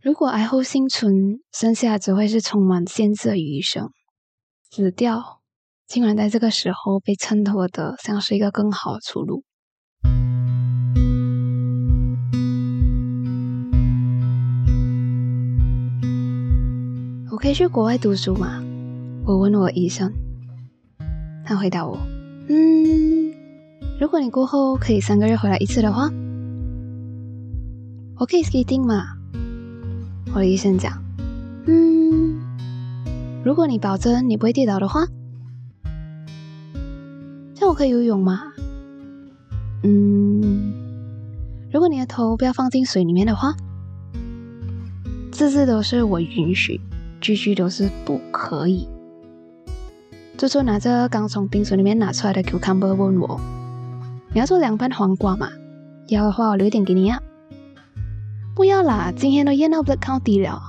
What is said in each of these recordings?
如果爱后幸存，剩下只会是充满限制的余生。死掉，竟然在这个时候被衬托的像是一个更好的出路。我可以去国外读书吗？我问我医生，他回答我：“嗯，如果你过后可以三个月回来一次的话，我可以 skating 吗？”我的医生讲：“嗯，如果你保证你不会跌倒的话，这样我可以游泳吗？嗯，如果你的头不要放进水里面的话，字字都是我允许，句句都是不可以。”猪猪拿着刚从冰水里面拿出来的 cucumber 问我：“你要做凉拌黄瓜吗？要的话，我留点给你啊。”不要啦，今天都验到 Blackout 低了。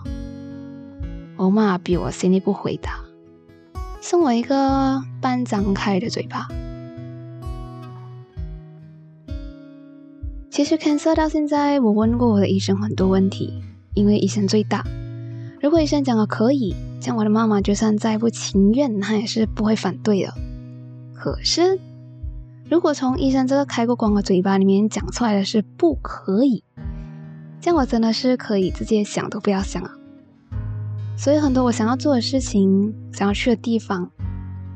我妈比我先一步回答，送我一个半张开的嘴巴。其实 cancer 到现在，我问过我的医生很多问题，因为医生最大。如果医生讲了可以，像我的妈妈就算再不情愿，她也是不会反对的。可是，如果从医生这个开过光的嘴巴里面讲出来的是不可以。这样我真的是可以直接想都不要想啊！所以很多我想要做的事情、想要去的地方，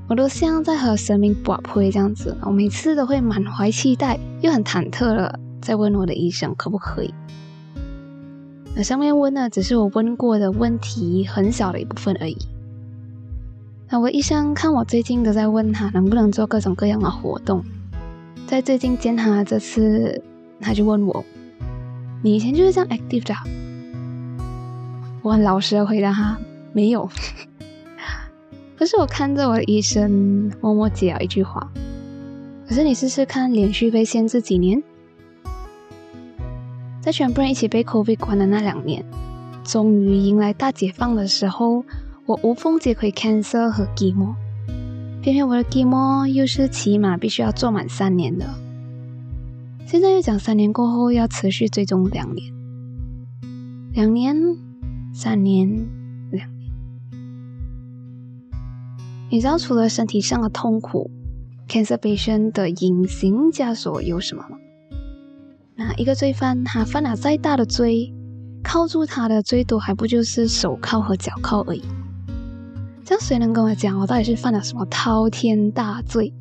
我都像在和神明搏配这样子。我每次都会满怀期待，又很忐忑的在问我的医生可不可以。那上面问的只是我问过的问题很小的一部分而已。那我医生看我最近都在问他能不能做各种各样的活动，在最近见他这次，他就问我。你以前就是这样 active 的，我很老实的回答他没有。可是我看着我的医生默默接了一句话：“可是你试试看，连续被限制几年，在全部人一起被 COVID 关的那两年，终于迎来大解放的时候，我无缝接轨 cancer 和 Gemo，偏偏我的 Gemo 又是起码必须要做满三年的。”现在又讲三年过后要持续追踪两年，两年、三年、两年。你知道除了身体上的痛苦，cancer patient 的隐形枷锁有什么吗？那一个罪犯他犯了再大的罪，铐住他的最多还不就是手铐和脚铐而已？这样谁能跟我讲我到底是犯了什么滔天大罪？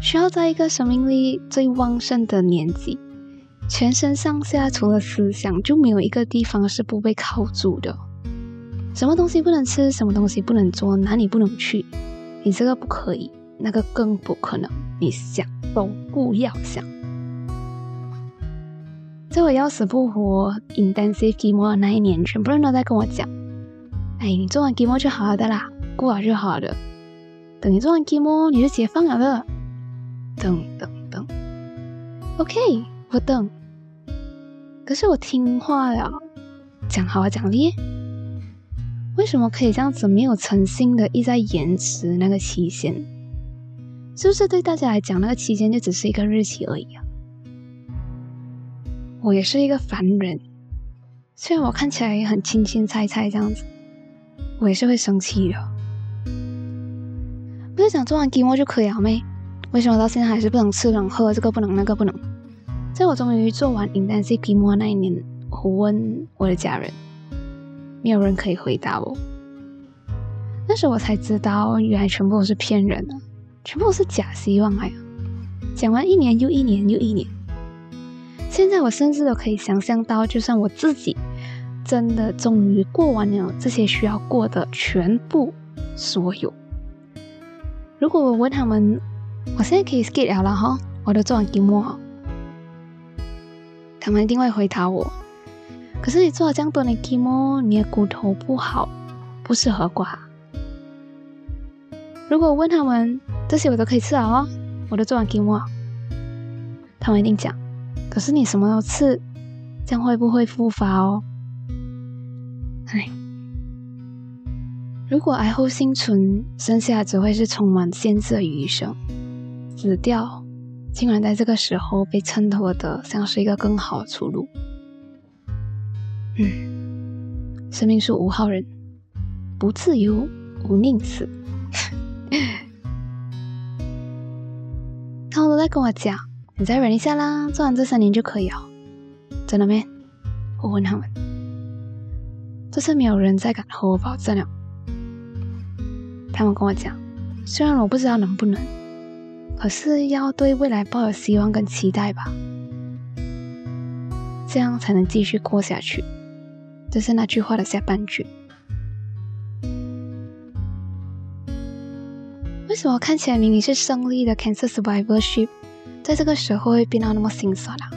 需要在一个生命力最旺盛的年纪，全身上下除了思想就没有一个地方是不被铐住的。什么东西不能吃，什么东西不能做，哪里不能去，你这个不可以，那个更不可能。你想都不要想。在我要死不活 intensive chemo 的那一年，全部人都在跟我讲：“哎，你做完记梦就好了的啦，过了就好了。等你做完记梦你就解放了的。”等等等，OK，我等。可是我听话呀，讲好啊讲厉。为什么可以这样子没有诚信的一再延迟那个期限？是不是对大家来讲，那个期限就只是一个日期而已啊？我也是一个凡人，虽然我看起来也很清清菜菜这样子，我也是会生气的。不是讲做完 g m 就可以了没？为什么到现在还是不能吃、能喝？这个不能，那个不能。在我终于做完 intensive chemo 那一年，我问我的家人，没有人可以回答我。那时候我才知道，原来全部都是骗人的，全部都是假希望呀！讲完一年又一年又一年，现在我甚至都可以想象到，就算我自己真的终于过完了这些需要过的全部所有，如果我问他们。我现在可以 skip 了了哈，我都做完节目哈。他们一定会回答我。可是你做了这样多的节目，你的骨头不好，不适合刮。如果我问他们这些我都可以吃了哦，我都做完节目，他们一定讲。可是你什么都吃，这样会不会复发哦？唉，如果癌后幸存，剩下只会是充满限制的余生。死掉，竟然在这个时候被衬托的像是一个更好的出路。嗯，生命是无号人，不自由，无宁死。他们都在跟我讲，你再忍一下啦，做完这三年就可以哦。真的没？我问他们，这次没有人再敢和我保证了。他们跟我讲，虽然我不知道能不能，可是要对未来抱有希望跟期待吧，这样才能继续过下去。这是那句话的下半句。为什么看起来明明是胜利的 Cancer Survivorship，在这个时候会变到那么心酸啊？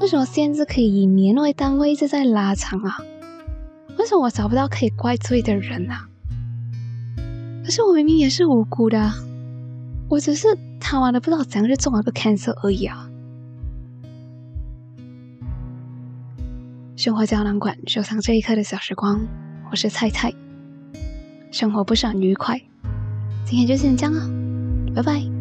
为什么限制可以以年为单位一直在拉长啊？为什么我找不到可以怪罪的人啊？可是我明明也是无辜的，我只是他妈的不知道怎样就中了个 Cancer 而已啊！生活胶囊馆收藏这一刻的小时光，我是菜菜。生活不是很愉快。今天就先这样了，拜拜。